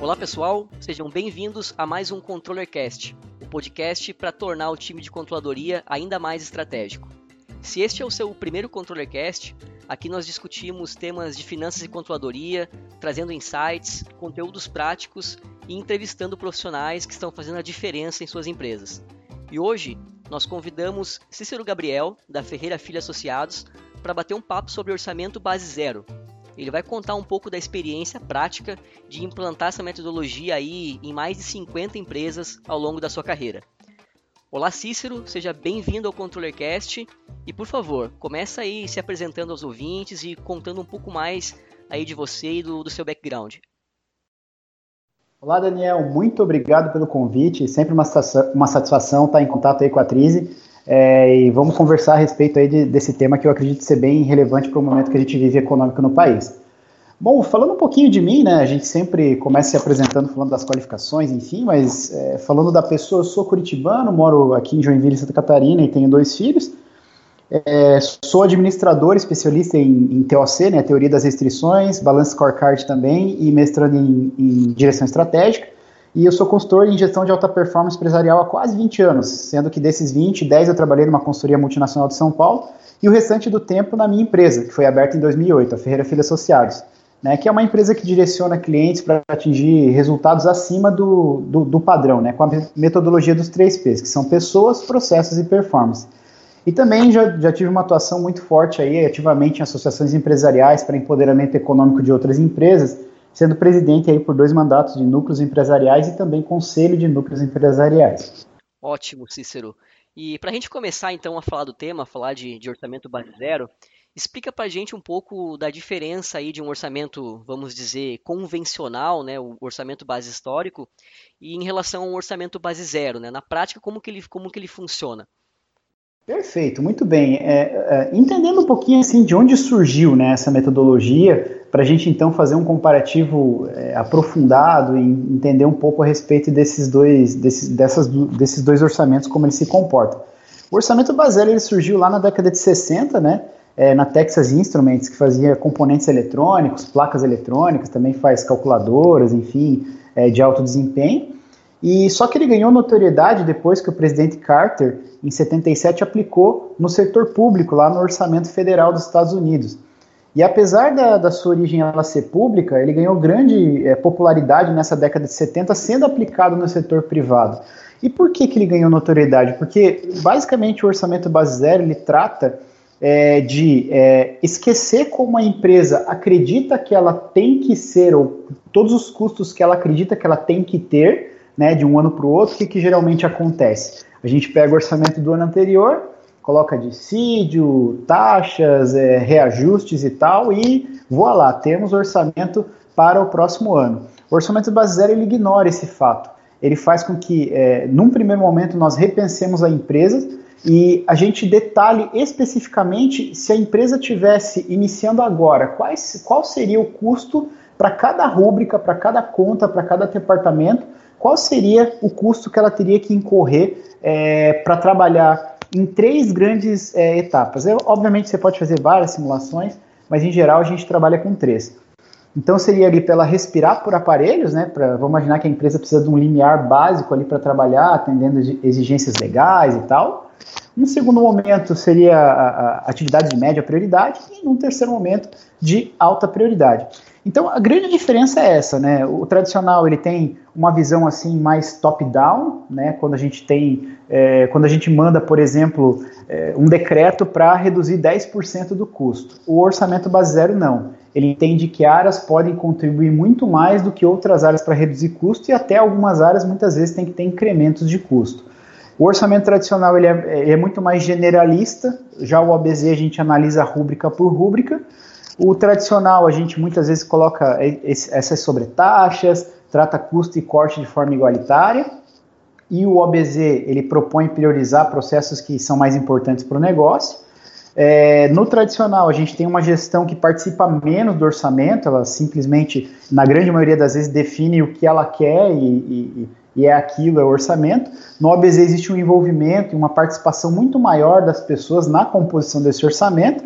Olá pessoal, sejam bem-vindos a mais um ControllerCast, o podcast para tornar o time de controladoria ainda mais estratégico. Se este é o seu primeiro ControllerCast, aqui nós discutimos temas de finanças e controladoria, trazendo insights, conteúdos práticos e entrevistando profissionais que estão fazendo a diferença em suas empresas. E hoje nós convidamos Cícero Gabriel, da Ferreira Filho Associados, para bater um papo sobre orçamento base zero, ele vai contar um pouco da experiência prática de implantar essa metodologia aí em mais de 50 empresas ao longo da sua carreira. Olá Cícero, seja bem-vindo ao ControllerCast e por favor, começa aí se apresentando aos ouvintes e contando um pouco mais aí de você e do, do seu background. Olá Daniel, muito obrigado pelo convite, sempre uma, uma satisfação estar em contato aí com a Trise é, e vamos conversar a respeito aí de, desse tema que eu acredito ser bem relevante para o momento que a gente vive econômico no país. Bom, falando um pouquinho de mim, né, a gente sempre começa se apresentando falando das qualificações, enfim, mas é, falando da pessoa, eu sou curitibano, moro aqui em Joinville, Santa Catarina e tenho dois filhos. É, sou administrador, especialista em, em, TOC, né, Teoria das Restrições, Balance Scorecard também e mestrando em, em Direção Estratégica. E eu sou consultor em gestão de alta performance empresarial há quase 20 anos, sendo que desses 20, 10 eu trabalhei numa consultoria multinacional de São Paulo e o restante do tempo na minha empresa, que foi aberta em 2008, a Ferreira Filho Associados, né, que é uma empresa que direciona clientes para atingir resultados acima do, do, do, padrão, né, com a metodologia dos três P's, que são pessoas, processos e performance. E também já, já tive uma atuação muito forte aí, ativamente em associações empresariais para empoderamento econômico de outras empresas, sendo presidente aí por dois mandatos de núcleos empresariais e também conselho de núcleos empresariais. Ótimo, Cícero. E para a gente começar então a falar do tema, falar de, de orçamento base zero, explica para a gente um pouco da diferença aí de um orçamento, vamos dizer, convencional, né, o orçamento base histórico, e em relação ao orçamento base zero, né, na prática como que ele, como que ele funciona. Perfeito, muito bem. É, é, entendendo um pouquinho assim de onde surgiu né, essa metodologia, para a gente então fazer um comparativo é, aprofundado e entender um pouco a respeito desses dois, desses, dessas, desses dois orçamentos, como eles se comportam. O orçamento Basel ele surgiu lá na década de 60, né, é, na Texas Instruments, que fazia componentes eletrônicos, placas eletrônicas, também faz calculadoras, enfim, é, de alto desempenho. E só que ele ganhou notoriedade depois que o presidente Carter, em 77, aplicou no setor público, lá no orçamento federal dos Estados Unidos. E apesar da, da sua origem ela ser pública, ele ganhou grande é, popularidade nessa década de 70, sendo aplicado no setor privado. E por que, que ele ganhou notoriedade? Porque, basicamente, o orçamento base zero ele trata é, de é, esquecer como a empresa acredita que ela tem que ser, ou todos os custos que ela acredita que ela tem que ter, né, de um ano para o outro, o que, que geralmente acontece? A gente pega o orçamento do ano anterior, coloca dissídio, taxas, é, reajustes e tal, e voa lá, temos orçamento para o próximo ano. O orçamento base zero ele ignora esse fato. Ele faz com que, é, num primeiro momento, nós repensemos a empresa e a gente detalhe especificamente se a empresa tivesse iniciando agora, quais, qual seria o custo para cada rúbrica, para cada conta, para cada departamento, qual seria o custo que ela teria que incorrer é, para trabalhar em três grandes é, etapas. Eu, obviamente você pode fazer várias simulações, mas em geral a gente trabalha com três. Então seria ali para ela respirar por aparelhos, né? Pra, vamos imaginar que a empresa precisa de um limiar básico ali para trabalhar, atendendo exigências legais e tal. Um segundo momento seria a, a atividade de média prioridade e um terceiro momento de alta prioridade. Então a grande diferença é essa, né? O tradicional ele tem uma visão assim mais top-down, né? Quando a gente tem, é, quando a gente manda, por exemplo, é, um decreto para reduzir 10% do custo. O orçamento base zero não. Ele entende que áreas podem contribuir muito mais do que outras áreas para reduzir custo e até algumas áreas muitas vezes tem que ter incrementos de custo. O orçamento tradicional ele é, é muito mais generalista. Já o OBZ a gente analisa rúbrica por rúbrica o tradicional, a gente muitas vezes coloca essas sobretaxas, trata custo e corte de forma igualitária. E o OBZ, ele propõe priorizar processos que são mais importantes para o negócio. É, no tradicional, a gente tem uma gestão que participa menos do orçamento, ela simplesmente, na grande maioria das vezes, define o que ela quer e, e, e é aquilo, é o orçamento. No OBZ existe um envolvimento e uma participação muito maior das pessoas na composição desse orçamento.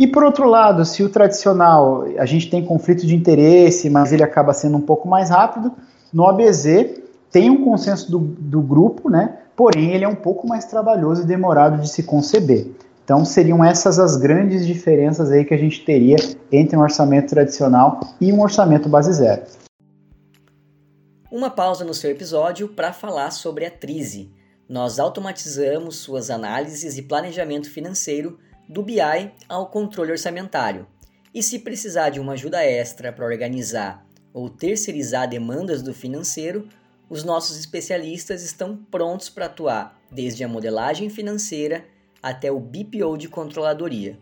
E por outro lado, se o tradicional a gente tem conflito de interesse, mas ele acaba sendo um pouco mais rápido, no ABZ tem um consenso do, do grupo, né? Porém, ele é um pouco mais trabalhoso e demorado de se conceber. Então, seriam essas as grandes diferenças aí que a gente teria entre um orçamento tradicional e um orçamento base zero. Uma pausa no seu episódio para falar sobre a Trize. Nós automatizamos suas análises e planejamento financeiro do BI ao controle orçamentário. E se precisar de uma ajuda extra para organizar ou terceirizar demandas do financeiro, os nossos especialistas estão prontos para atuar desde a modelagem financeira até o BPO de controladoria.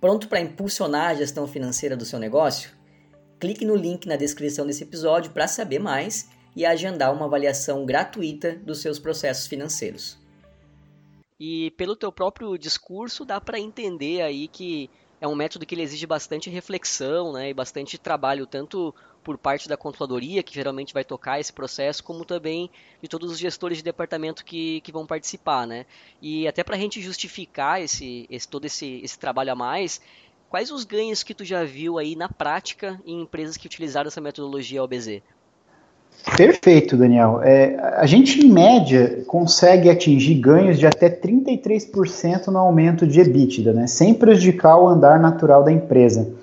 Pronto para impulsionar a gestão financeira do seu negócio? Clique no link na descrição desse episódio para saber mais e agendar uma avaliação gratuita dos seus processos financeiros. E pelo teu próprio discurso dá para entender aí que é um método que ele exige bastante reflexão, né, e bastante trabalho tanto por parte da controladoria, que geralmente vai tocar esse processo, como também de todos os gestores de departamento que, que vão participar, né? E até para a gente justificar esse, esse todo esse, esse trabalho a mais, quais os ganhos que tu já viu aí na prática em empresas que utilizaram essa metodologia OBZ? Perfeito, Daniel. É, a gente, em média, consegue atingir ganhos de até 33% no aumento de EBITDA, né, sem prejudicar o andar natural da empresa. O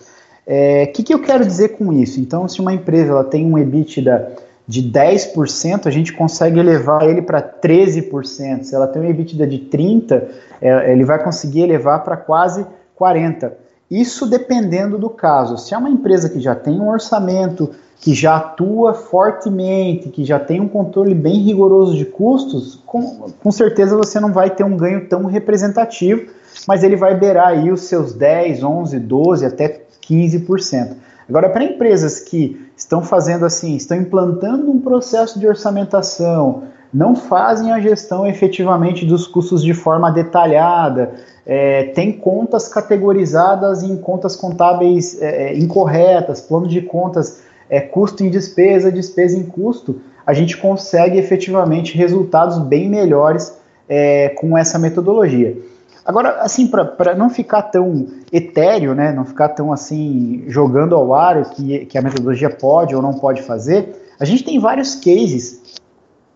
é, que, que eu quero dizer com isso? Então, se uma empresa ela tem um EBITDA de 10%, a gente consegue elevar ele para 13%. Se ela tem um EBITDA de 30%, é, ele vai conseguir elevar para quase 40%. Isso dependendo do caso. Se é uma empresa que já tem um orçamento que já atua fortemente, que já tem um controle bem rigoroso de custos, com, com certeza você não vai ter um ganho tão representativo, mas ele vai beirar aí os seus 10, 11, 12, até 15%. Agora, para empresas que estão fazendo assim, estão implantando um processo de orçamentação, não fazem a gestão efetivamente dos custos de forma detalhada, é, tem contas categorizadas em contas contábeis é, é incorretas, planos de contas é, custo em despesa, despesa em custo, a gente consegue efetivamente resultados bem melhores é, com essa metodologia. Agora, assim, para não ficar tão etéreo, né, não ficar tão assim jogando ao ar o que, que a metodologia pode ou não pode fazer, a gente tem vários cases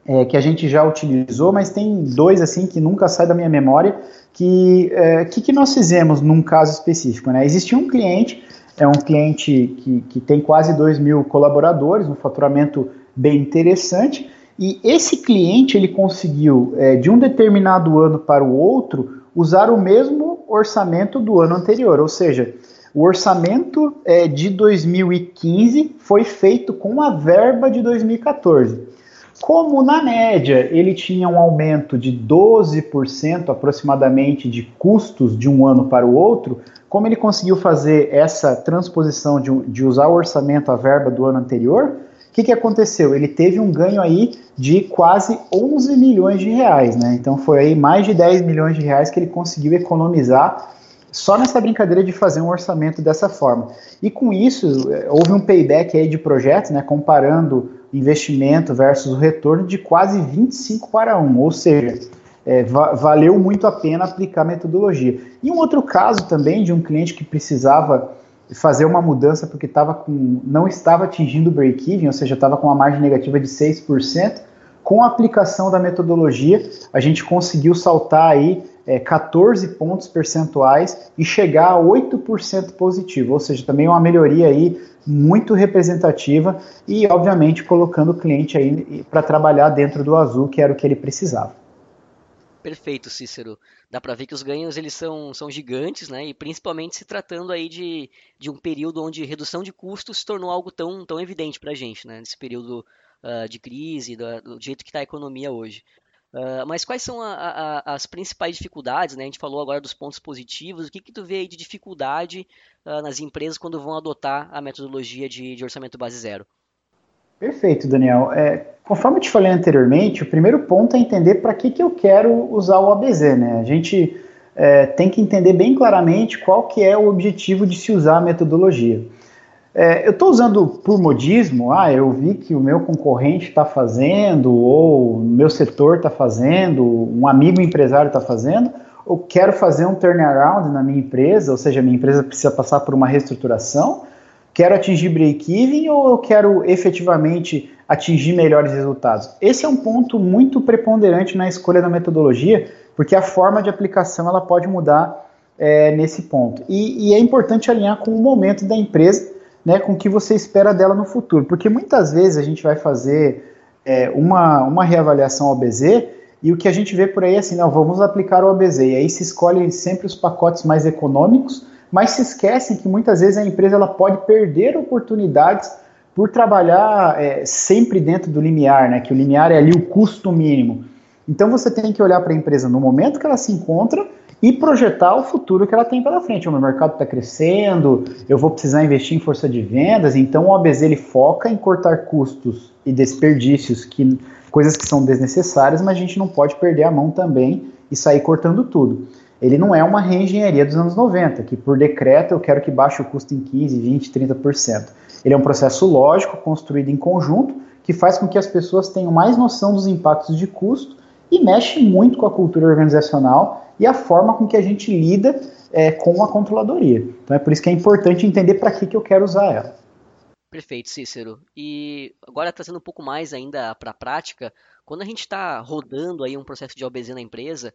é, que a gente já utilizou, mas tem dois assim que nunca sai da minha memória que é, que, que nós fizemos num caso específico, né? Existia um cliente é um cliente que, que tem quase 2 mil colaboradores, um faturamento bem interessante. E esse cliente ele conseguiu, é, de um determinado ano para o outro, usar o mesmo orçamento do ano anterior. Ou seja, o orçamento é, de 2015 foi feito com a verba de 2014. Como na média ele tinha um aumento de 12% aproximadamente de custos de um ano para o outro, como ele conseguiu fazer essa transposição de, de usar o orçamento, a verba do ano anterior, o que, que aconteceu? Ele teve um ganho aí de quase 11 milhões de reais, né? Então foi aí mais de 10 milhões de reais que ele conseguiu economizar só nessa brincadeira de fazer um orçamento dessa forma. E com isso, eh, houve um payback aí de projetos, né, comparando investimento versus o retorno de quase 25 para 1, ou seja, é, va valeu muito a pena aplicar a metodologia. E um outro caso também de um cliente que precisava fazer uma mudança porque estava com, não estava atingindo o break-even, ou seja, estava com uma margem negativa de 6%. Com a aplicação da metodologia, a gente conseguiu saltar aí é, 14 pontos percentuais e chegar a 8% positivo, ou seja, também uma melhoria aí muito representativa e, obviamente, colocando o cliente aí para trabalhar dentro do azul, que era o que ele precisava. Perfeito, Cícero. Dá para ver que os ganhos eles são, são gigantes, né? E principalmente se tratando aí de, de um período onde redução de custos se tornou algo tão, tão evidente para a gente, né? Nesse período uh, de crise, do, do, jeito que está a economia hoje. Uh, mas quais são a, a, as principais dificuldades, né? A gente falou agora dos pontos positivos. O que, que tu vê aí de dificuldade uh, nas empresas quando vão adotar a metodologia de, de orçamento base zero? Perfeito, Daniel. É, conforme eu te falei anteriormente, o primeiro ponto é entender para que, que eu quero usar o ABZ. Né? A gente é, tem que entender bem claramente qual que é o objetivo de se usar a metodologia. É, eu estou usando por modismo, ah, eu vi que o meu concorrente está fazendo, ou o meu setor está fazendo, um amigo empresário está fazendo, eu quero fazer um turnaround na minha empresa, ou seja, minha empresa precisa passar por uma reestruturação, quero atingir break-even ou eu quero efetivamente atingir melhores resultados? Esse é um ponto muito preponderante na escolha da metodologia, porque a forma de aplicação ela pode mudar é, nesse ponto. E, e, é importante alinhar com o momento da empresa, né, com o que você espera dela no futuro, porque muitas vezes a gente vai fazer é, uma, uma reavaliação OBZ e o que a gente vê por aí é assim, não, vamos aplicar o OBZ, e aí se escolhe sempre os pacotes mais econômicos, mas se esquecem que muitas vezes a empresa ela pode perder oportunidades por trabalhar é, sempre dentro do limiar, né, que o limiar é ali o custo mínimo. Então você tem que olhar para a empresa no momento que ela se encontra e projetar o futuro que ela tem pela frente. O meu mercado está crescendo, eu vou precisar investir em força de vendas, então o OBZ ele foca em cortar custos e desperdícios, que, coisas que são desnecessárias, mas a gente não pode perder a mão também e sair cortando tudo. Ele não é uma reengenharia dos anos 90, que por decreto eu quero que baixe o custo em 15, 20, 30%. Ele é um processo lógico, construído em conjunto, que faz com que as pessoas tenham mais noção dos impactos de custo e mexe muito com a cultura organizacional e a forma com que a gente lida é, com a controladoria. Então é por isso que é importante entender para que, que eu quero usar ela. Perfeito, Cícero. E agora trazendo um pouco mais ainda para a prática, quando a gente está rodando aí um processo de OBZ na empresa,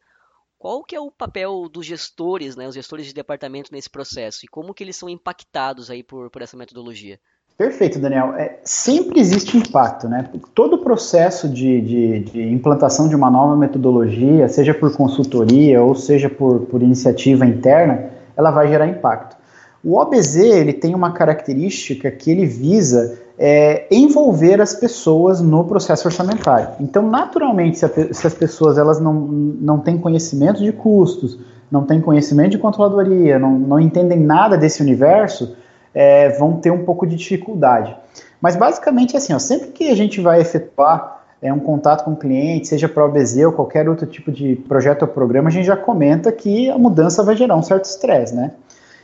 qual que é o papel dos gestores, né, os gestores de departamento nesse processo e como que eles são impactados aí por, por essa metodologia? Perfeito, Daniel. É, sempre existe impacto, né? Todo processo de, de, de, implantação de uma nova metodologia, seja por consultoria ou seja por, por iniciativa interna, ela vai gerar impacto. O OBZ ele tem uma característica que ele visa é, envolver as pessoas no processo orçamentário. Então, naturalmente, se, a, se, as pessoas elas não, não têm conhecimento de custos, não têm conhecimento de controladoria, não, não entendem nada desse universo, é, vão ter um pouco de dificuldade. Mas basicamente assim, ó, sempre que a gente vai efetuar é, um contato com o cliente, seja para o OBZ ou qualquer outro tipo de projeto ou programa, a gente já comenta que a mudança vai gerar um certo estresse, né?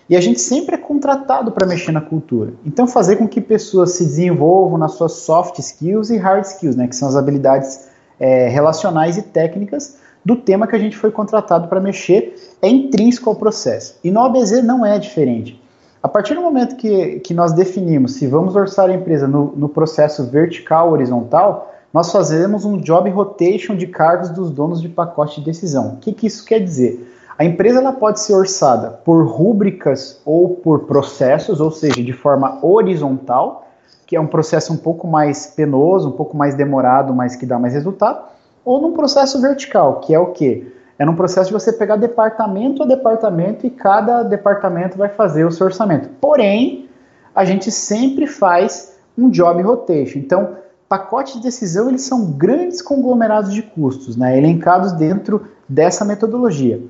E a gente sempre é contratado para mexer na cultura. Então, fazer com que pessoas se desenvolvam nas suas soft skills e hard skills, né, que são as habilidades é, relacionais e técnicas do tema que a gente foi contratado para mexer, é intrínseco ao processo. E no OBZ não é diferente. A partir do momento que, que nós definimos se vamos orçar a empresa no, no processo vertical ou horizontal, nós fazemos um job rotation de cargos dos donos de pacote de decisão. O que, que isso quer dizer? A empresa ela pode ser orçada por rúbricas ou por processos, ou seja, de forma horizontal, que é um processo um pouco mais penoso, um pouco mais demorado, mas que dá mais resultado, ou num processo vertical, que é o quê? É num processo de você pegar departamento a departamento e cada departamento vai fazer o seu orçamento. Porém, a gente sempre faz um job rotation. Então, pacotes de decisão eles são grandes conglomerados de custos, né, elencados dentro dessa metodologia.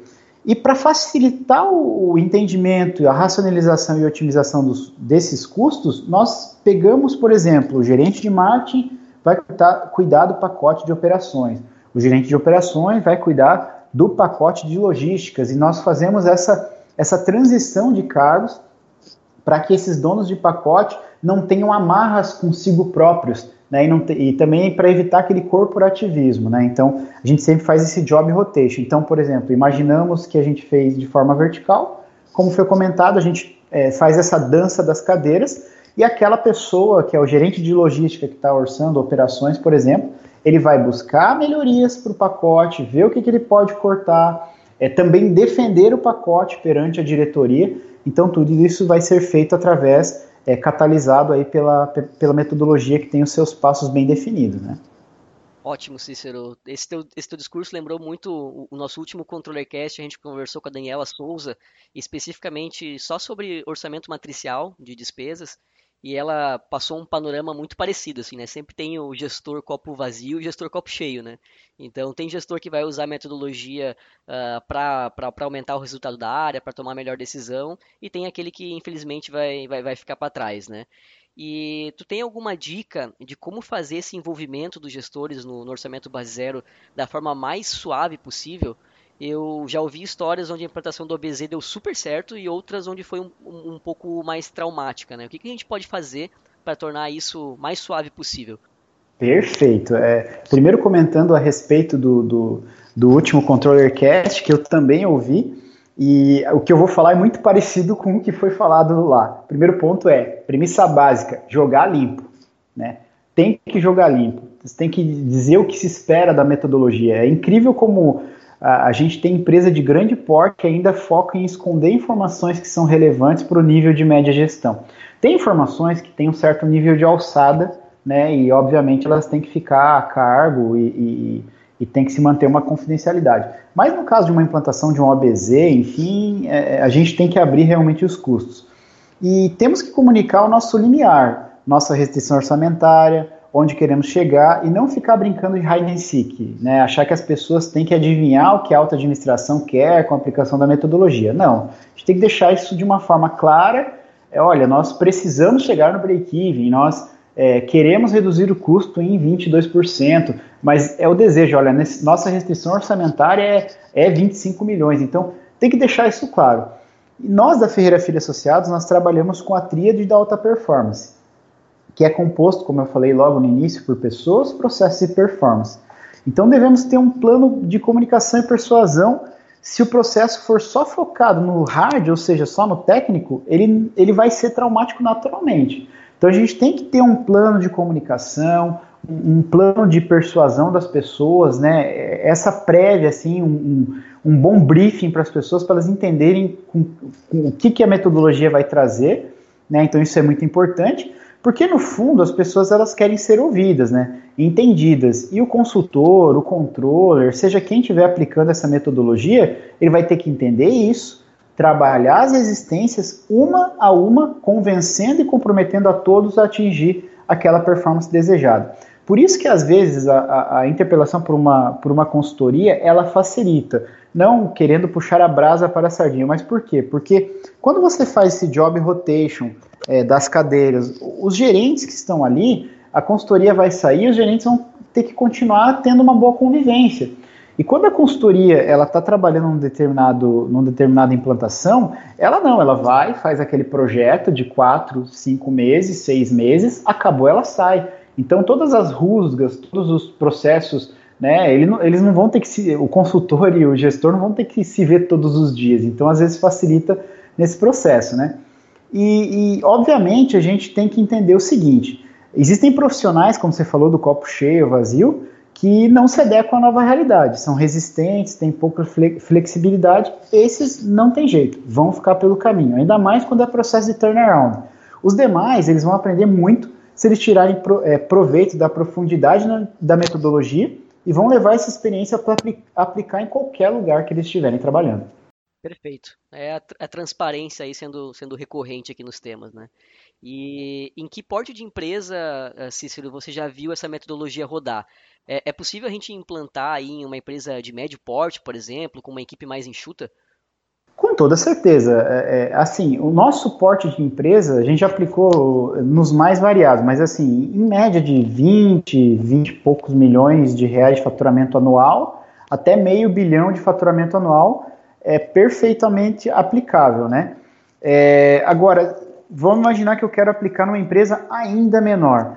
E para facilitar o, entendimento, a racionalização e otimização dos, desses custos, nós pegamos, por exemplo, o gerente de marketing vai cuidar do pacote de operações, o gerente de operações vai cuidar do pacote de logísticas. E nós fazemos essa, essa transição de cargos para que esses donos de pacote não tenham amarras consigo próprios, né, e, te, e também para evitar aquele corporativismo, né, então a gente sempre faz esse job rotation, então por exemplo, imaginamos que a gente fez de forma vertical, como foi comentado, a gente é, faz essa dança das cadeiras, e aquela pessoa que é o gerente de logística que está orçando operações, por exemplo, ele vai buscar melhorias para o pacote, ver o que, que ele pode cortar, é, também defender o pacote perante a diretoria. Então, tudo isso vai ser feito através, é, catalisado aí pela, pela metodologia que tem os seus passos bem definidos, né? Ótimo, Cícero. Esse teu, esse teu discurso lembrou muito o, o nosso último Controllercast, a gente conversou com a Daniela Souza, especificamente só sobre orçamento matricial de despesas, e ela passou um panorama muito parecido, assim, né? Sempre tem o gestor copo vazio e o gestor copo cheio, né? Então, tem gestor que vai usar metodologia uh, ah, para aumentar o resultado da área, para tomar melhor decisão, e tem aquele que, infelizmente, vai, vai, vai ficar para trás, né? E tu tem alguma dica de como fazer esse envolvimento dos gestores no, no orçamento base zero da forma mais suave possível? Eu já ouvi histórias onde a implantação do OBZ deu super certo e outras onde foi um, um, um pouco mais traumática, né? O que, que a gente pode fazer para tornar isso mais suave possível? Perfeito. É, primeiro comentando a respeito do, do, do último Controller Cast, que eu também ouvi, e o que eu vou falar é muito parecido com o que foi falado lá. Primeiro ponto é, premissa básica, jogar limpo. Né? Tem que jogar limpo. Você tem que dizer o que se espera da metodologia. É incrível como a, gente tem empresa de grande porte que ainda foca em esconder informações que são relevantes para o nível de média gestão. Tem informações que têm um certo nível de alçada, né? E obviamente elas têm que ficar a cargo e, e, e tem que se manter uma confidencialidade. Mas no caso de uma implantação de um OBZ, enfim, é, a gente tem que abrir realmente os custos. E temos que comunicar o nosso limiar, nossa restrição orçamentária, onde queremos chegar e não ficar brincando de hide and seek, né? Achar que as pessoas têm que adivinhar o que a alta administração quer com a aplicação da metodologia. Não, a gente tem que deixar isso de uma forma clara. É, olha, nós precisamos chegar no break-even, nós é, queremos reduzir o custo em 22%, mas é o desejo, olha, nesse, nossa restrição orçamentária é, é 25 milhões, então tem que deixar isso claro. E nós da Ferreira Filho Associados, nós trabalhamos com a tríade da alta performance, que é composto, como eu falei logo no início, por pessoas, processos e performance. Então devemos ter um plano de comunicação e persuasão. Se o processo for só focado no hard, ou seja, só no técnico, ele, ele vai ser traumático naturalmente. Então a gente tem que ter um plano de comunicação, um, plano de persuasão das pessoas, né? Essa prévia, assim, um, um bom briefing para as pessoas, para elas entenderem com, com o que, que a metodologia vai trazer, né? Então isso é muito importante, porque no fundo as pessoas elas querem ser ouvidas, né? Entendidas. E o consultor, o controller, seja quem estiver aplicando essa metodologia, ele vai ter que entender isso, trabalhar as existências uma a uma, convencendo e comprometendo a todos a atingir aquela performance desejada. Por isso que às vezes a, a, a, interpelação por uma, por uma consultoria ela facilita, não querendo puxar a brasa para a sardinha, mas por quê? Porque quando você faz esse job rotation é, das cadeiras, os gerentes que estão ali, a consultoria vai sair, os gerentes vão ter que continuar tendo uma boa convivência. E quando a consultoria ela está trabalhando num determinado, numa determinada implantação, ela não, ela vai, faz aquele projeto de quatro, cinco meses, seis meses, acabou, ela sai. Então todas as rusgas, todos os processos, né, ele eles não vão ter que se, o consultor e o gestor não vão ter que se ver todos os dias. Então às vezes facilita nesse processo, né? E, e obviamente a gente tem que entender o seguinte: existem profissionais, como você falou do copo cheio, vazio, que não se adequam à nova realidade, são resistentes, têm pouca flexibilidade, esses não tem jeito, vão ficar pelo caminho, ainda mais quando é processo de turnaround. Os demais, eles vão aprender muito se eles tirarem pro, é, proveito da profundidade na, da metodologia e vão levar essa experiência para aplicar em qualquer lugar que eles estiverem trabalhando. Perfeito. É a, a, transparência aí sendo, sendo recorrente aqui nos temas, né? E em que porte de empresa, eh, Cícero, você já viu essa metodologia rodar? É, é possível a gente implantar aí em uma empresa de médio porte, por exemplo, com uma equipe mais enxuta? Com toda certeza. É, é, assim, o nosso porte de empresa, a gente aplicou nos mais variados, mas assim, em média de 20, 20 e poucos milhões de reais de faturamento anual, até meio bilhão de faturamento anual, é perfeitamente aplicável, né? É, agora, vamos imaginar que eu quero aplicar numa empresa ainda menor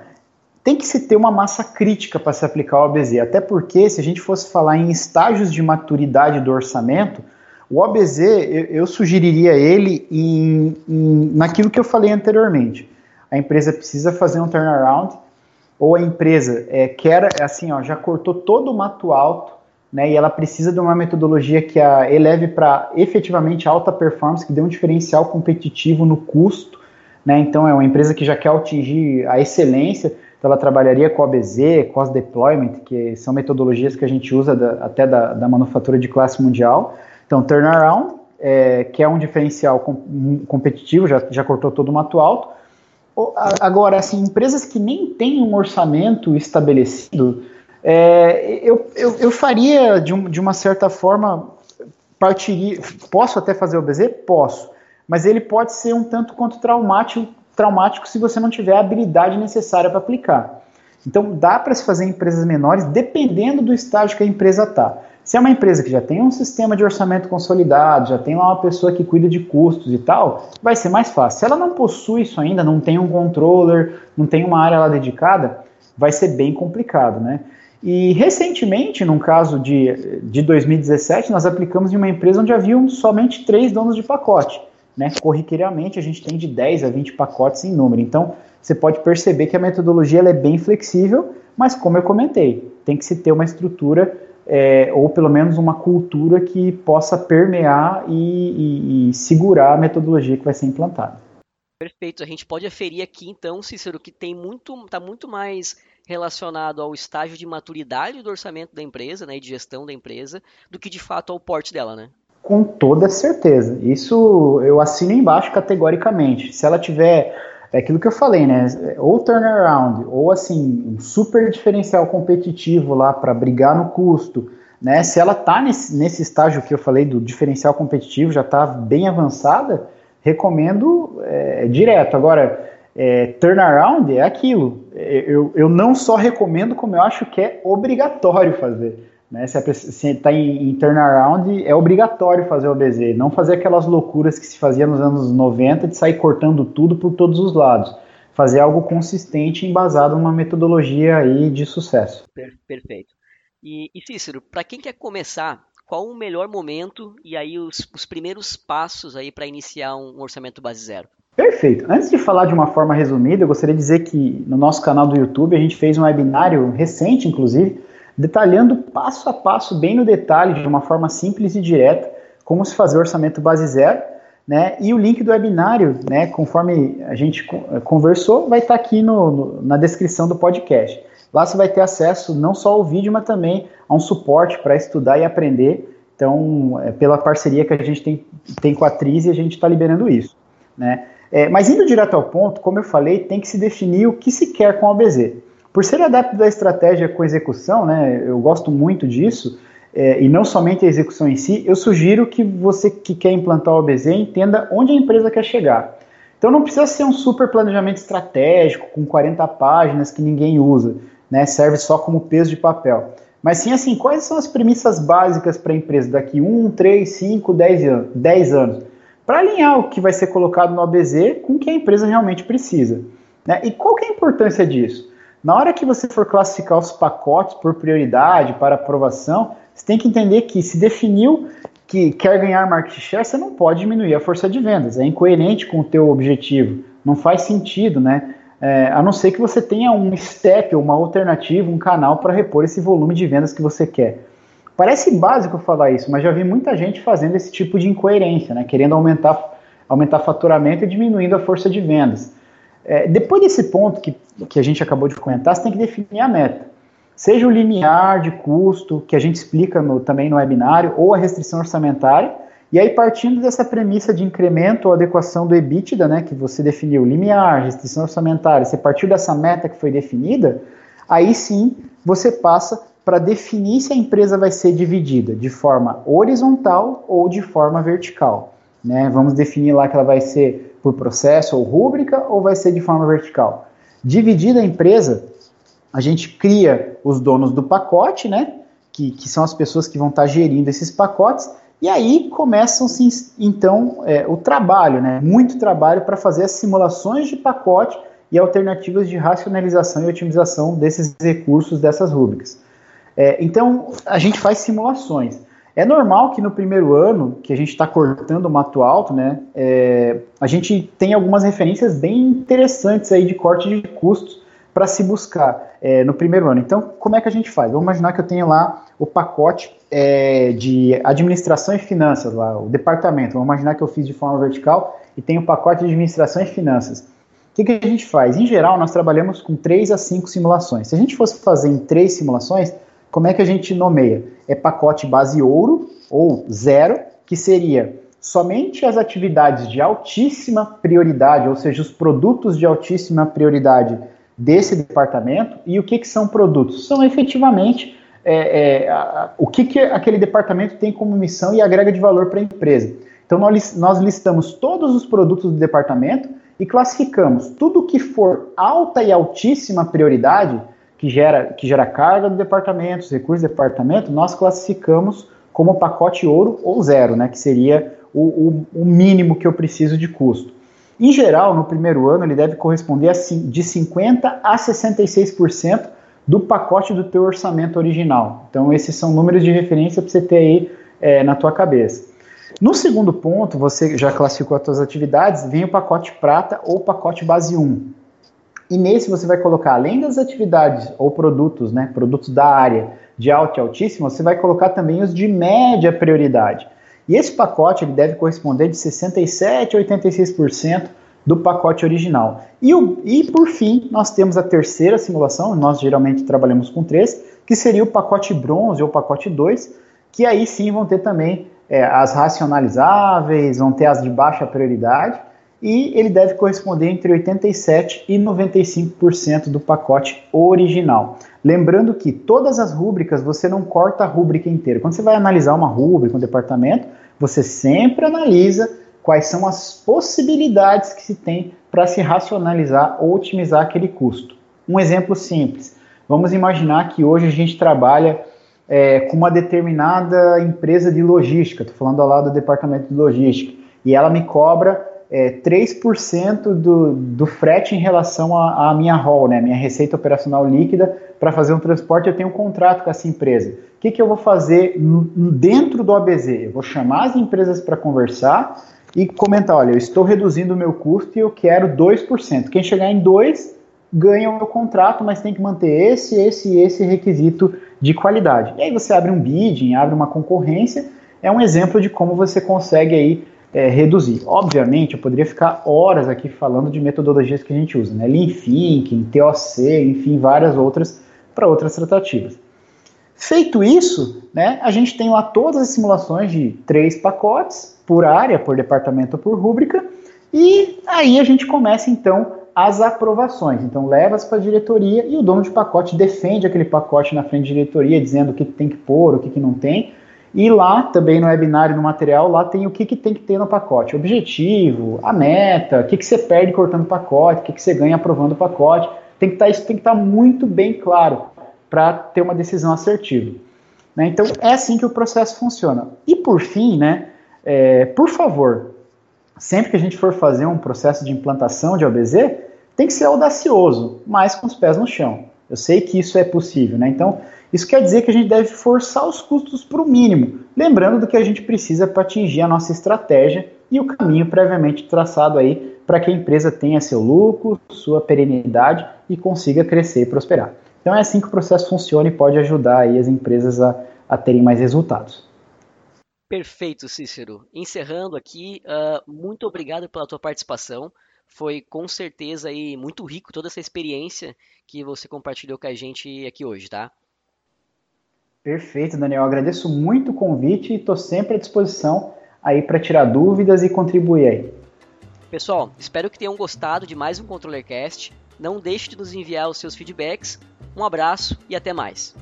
tem que se ter uma massa crítica para se aplicar o OBZ, até porque se a gente fosse falar em estágios de maturidade do orçamento, o OBZ eu, eu sugeriria ele em, em, naquilo que eu falei anteriormente. A empresa precisa fazer um turnaround, ou a empresa é, quer, assim, ó, já cortou todo o mato alto, né, e ela precisa de uma metodologia que a eleve para efetivamente alta performance, que dê um diferencial competitivo no custo, né, então é uma empresa que já quer atingir a excelência, então, ela trabalharia com OBZ, Cost Deployment, que são metodologias que a gente usa da, até da, da, manufatura de classe mundial. Então, Turnaround, é, que é um diferencial com, competitivo, já, já cortou todo o mato alto. Agora, assim, empresas que nem têm um orçamento estabelecido, é, eu, eu, eu, faria, de, um, de uma certa forma, partiria. Posso até fazer OBZ? Posso. Mas ele pode ser um tanto quanto traumático traumático se você não tiver a habilidade necessária para aplicar. Então, dá para se fazer em empresas menores, dependendo do estágio que a empresa está. Se é uma empresa que já tem um sistema de orçamento consolidado, já tem lá uma pessoa que cuida de custos e tal, vai ser mais fácil. Se ela não possui isso ainda, não tem um controller, não tem uma área lá dedicada, vai ser bem complicado, né? E recentemente, num caso de, de 2017, nós aplicamos em uma empresa onde haviam somente três donos de pacote. Né? Corriqueiramente, a gente tem de 10 a 20 pacotes em número. Então, você pode perceber que a metodologia é bem flexível, mas como eu comentei, tem que se ter uma estrutura é, ou pelo menos uma cultura que possa permear e, e, e segurar a metodologia que vai ser implantada. Perfeito. A gente pode aferir aqui, então, Cícero, que tem muito, está muito mais relacionado ao estágio de maturidade do orçamento da empresa, né, e de gestão da empresa, do que de fato ao porte dela, né? Com toda certeza. Isso eu assino embaixo categoricamente. Se ela tiver é aquilo que eu falei, né? Ou turnaround, ou assim, um super diferencial competitivo lá para brigar no custo, né? Se ela tá nesse, nesse estágio que eu falei do diferencial competitivo, já está bem avançada, recomendo é, direto. Agora, é, turnaround é aquilo. Eu, eu não só recomendo, como eu acho que é obrigatório fazer. Né? Se está em, em, turnaround, é obrigatório fazer o OBZ. Não fazer aquelas loucuras que se fazia nos anos 90 de sair cortando tudo por todos os lados. Fazer algo consistente embasado numa metodologia aí de sucesso. Perfeito. E, e Cícero, para quem quer começar qual o melhor momento e aí os, os primeiros passos aí para iniciar um orçamento base zero? Perfeito. Antes de falar de uma forma resumida, eu gostaria de dizer que no nosso canal do YouTube a gente fez um webinário recente, inclusive, detalhando passo a passo, bem no detalhe, de uma forma simples e direta, como se fazer orçamento base zero. Né? E o link do webinário, né, conforme a gente conversou, vai estar aqui no, no, na descrição do podcast. Lá você vai ter acesso não só ao vídeo, mas também a um suporte para estudar e aprender. Então, é, pela parceria que a gente tem, tem com a Trise, a gente está liberando isso. Né? É, mas indo direto ao ponto, como eu falei, tem que se definir o que se quer com a OBZ. Por ser adepto da estratégia com execução, né, eu gosto muito disso, é, e não somente a execução em si, eu sugiro que você que quer implantar o OBZ entenda onde a empresa quer chegar. Então não precisa ser um super planejamento estratégico com 40 páginas que ninguém usa né, serve só como peso de papel. Mas sim, assim, quais são as premissas básicas para a empresa daqui 1, 3, 5, 10 anos? 10 anos para alinhar o que vai ser colocado no ABZ com o que a empresa realmente precisa. Né? E qual que é a importância disso? Na hora que você for classificar os pacotes por prioridade, para aprovação, você tem que entender que se definiu que quer ganhar market share, você não pode diminuir a força de vendas. É incoerente com o teu objetivo. Não faz sentido, né? é, a não ser que você tenha um step, uma alternativa, um canal para repor esse volume de vendas que você quer. Parece básico falar isso, mas já vi muita gente fazendo esse tipo de incoerência, né? querendo aumentar, aumentar faturamento e diminuindo a força de vendas. É, depois desse ponto que, que a gente acabou de comentar, você tem que definir a meta. Seja o limiar de custo, que a gente explica no, também no webinário, ou a restrição orçamentária, e aí, partindo dessa premissa de incremento ou adequação do EBITDA, né, que você definiu, limiar, restrição orçamentária, você partiu dessa meta que foi definida, aí sim você passa para definir se a empresa vai ser dividida de forma horizontal ou de forma vertical. Né? Vamos definir lá que ela vai ser por processo ou rúbrica ou vai ser de forma vertical. Dividida a empresa, a gente cria os donos do pacote, né? Que, que são as pessoas que vão estar gerindo esses pacotes, e aí começam-se então é, o trabalho, né? muito trabalho para fazer as simulações de pacote e alternativas de racionalização e otimização desses recursos, dessas rúbricas. É, então, a gente faz simulações. É normal que no primeiro ano, que a gente está cortando o mato alto, né, é, a gente tem algumas referências bem interessantes aí de corte de custos para se buscar é, no primeiro ano. Então, como é que a gente faz? Vamos imaginar que eu tenho lá o pacote é, de administração e finanças, lá, o departamento. Vamos imaginar que eu fiz de forma vertical e tenho o pacote de administração e finanças. O que, que a gente faz? Em geral, nós trabalhamos com 3 a 5 simulações. Se a gente fosse fazer em três simulações, como é que a gente nomeia? É pacote base ouro ou zero, que seria somente as atividades de altíssima prioridade, ou seja, os produtos de altíssima prioridade desse departamento e o que, que são produtos. São efetivamente é, é, a, o que, que aquele departamento tem como missão e agrega de valor para a empresa. Então, nós, nós listamos todos os produtos do departamento e classificamos tudo que for alta e altíssima prioridade, que gera, que gera carga do departamento, os recursos do departamento, nós classificamos como pacote ouro ou zero, né, que seria o, o, o mínimo que eu preciso de custo. Em geral, no primeiro ano, ele deve corresponder a, de 50% a 66% do pacote do teu orçamento original. Então, esses são números de referência para você ter aí é, na tua cabeça. No segundo ponto, você já classificou as suas atividades, vem o pacote prata ou pacote base 1. E nesse você vai colocar, além das atividades ou produtos, né, produtos da área de alta e altíssima, você vai colocar também os de média prioridade. E esse pacote ele deve corresponder de 67% a 86% do pacote original. E, o, e por fim, nós temos a terceira simulação, nós geralmente trabalhamos com três, que seria o pacote bronze ou pacote 2, que aí sim vão ter também é, as racionalizáveis, vão ter as de baixa prioridade, e ele deve corresponder entre 87% e 95% do pacote original. Lembrando que todas as rúbricas você não corta a rúbrica inteira. Quando você vai analisar uma rúbrica, um departamento, você sempre analisa quais são as possibilidades que se tem para se racionalizar ou otimizar aquele custo. Um exemplo simples. Vamos imaginar que hoje a gente trabalha é, com uma determinada empresa de logística, estou falando lá do departamento de logística, e ela me cobra é, 3% do, do frete em relação à minha ROL, né, minha receita operacional líquida, para fazer um transporte, eu tenho um contrato com essa empresa. O que, que eu vou fazer dentro do ABZ? Eu vou chamar as empresas para conversar e comentar, olha, eu estou reduzindo o meu custo e eu quero 2%. Quem chegar em 2% ganha o meu contrato, mas tem que manter esse, esse e esse requisito de qualidade. E aí você abre um bidding, abre uma concorrência, é um exemplo de como você consegue aí é, reduzir. Obviamente, eu poderia ficar horas aqui falando de metodologias que a gente usa, né? Lean Thinking, TOC, enfim, várias outras para outras tratativas. Feito isso, né, a gente tem lá todas as simulações de três pacotes por área, por departamento, por rúbrica, e aí a gente começa então as aprovações. Então leva-se para a diretoria e o dono de pacote defende aquele pacote na frente da diretoria, dizendo o que tem que pôr, o que, que não tem. E lá, também no webinar e no material, lá tem o que, que tem que ter no pacote. Objetivo, a meta, o que, que você perde cortando o pacote, o que, que você ganha aprovando o pacote. Tem que tá, isso tem que estar tá muito bem claro para ter uma decisão assertiva. Né? Então, é assim que o processo funciona. E por fim, né, é, por favor, sempre que a gente for fazer um processo de implantação de OBZ, tem que ser audacioso, mas com os pés no chão. Eu sei que isso é possível, né? Então, isso quer dizer que a gente deve forçar os custos para o mínimo, lembrando do que a gente precisa para atingir a nossa estratégia e o caminho previamente traçado aí para que a empresa tenha seu lucro, sua perenidade e consiga crescer e prosperar. Então é assim que o processo funciona e pode ajudar aí as empresas a, a terem mais resultados. Perfeito, Cícero. Encerrando aqui, uh, muito obrigado pela tua participação. Foi com certeza aí muito rico toda essa experiência que você compartilhou com a gente aqui hoje, tá? Perfeito, Daniel. agradeço muito o convite e estou sempre à disposição aí para tirar dúvidas e contribuir aí. Pessoal, espero que tenham gostado de mais um ControllerCast. Não deixe de nos enviar os seus feedbacks. Um abraço e até mais.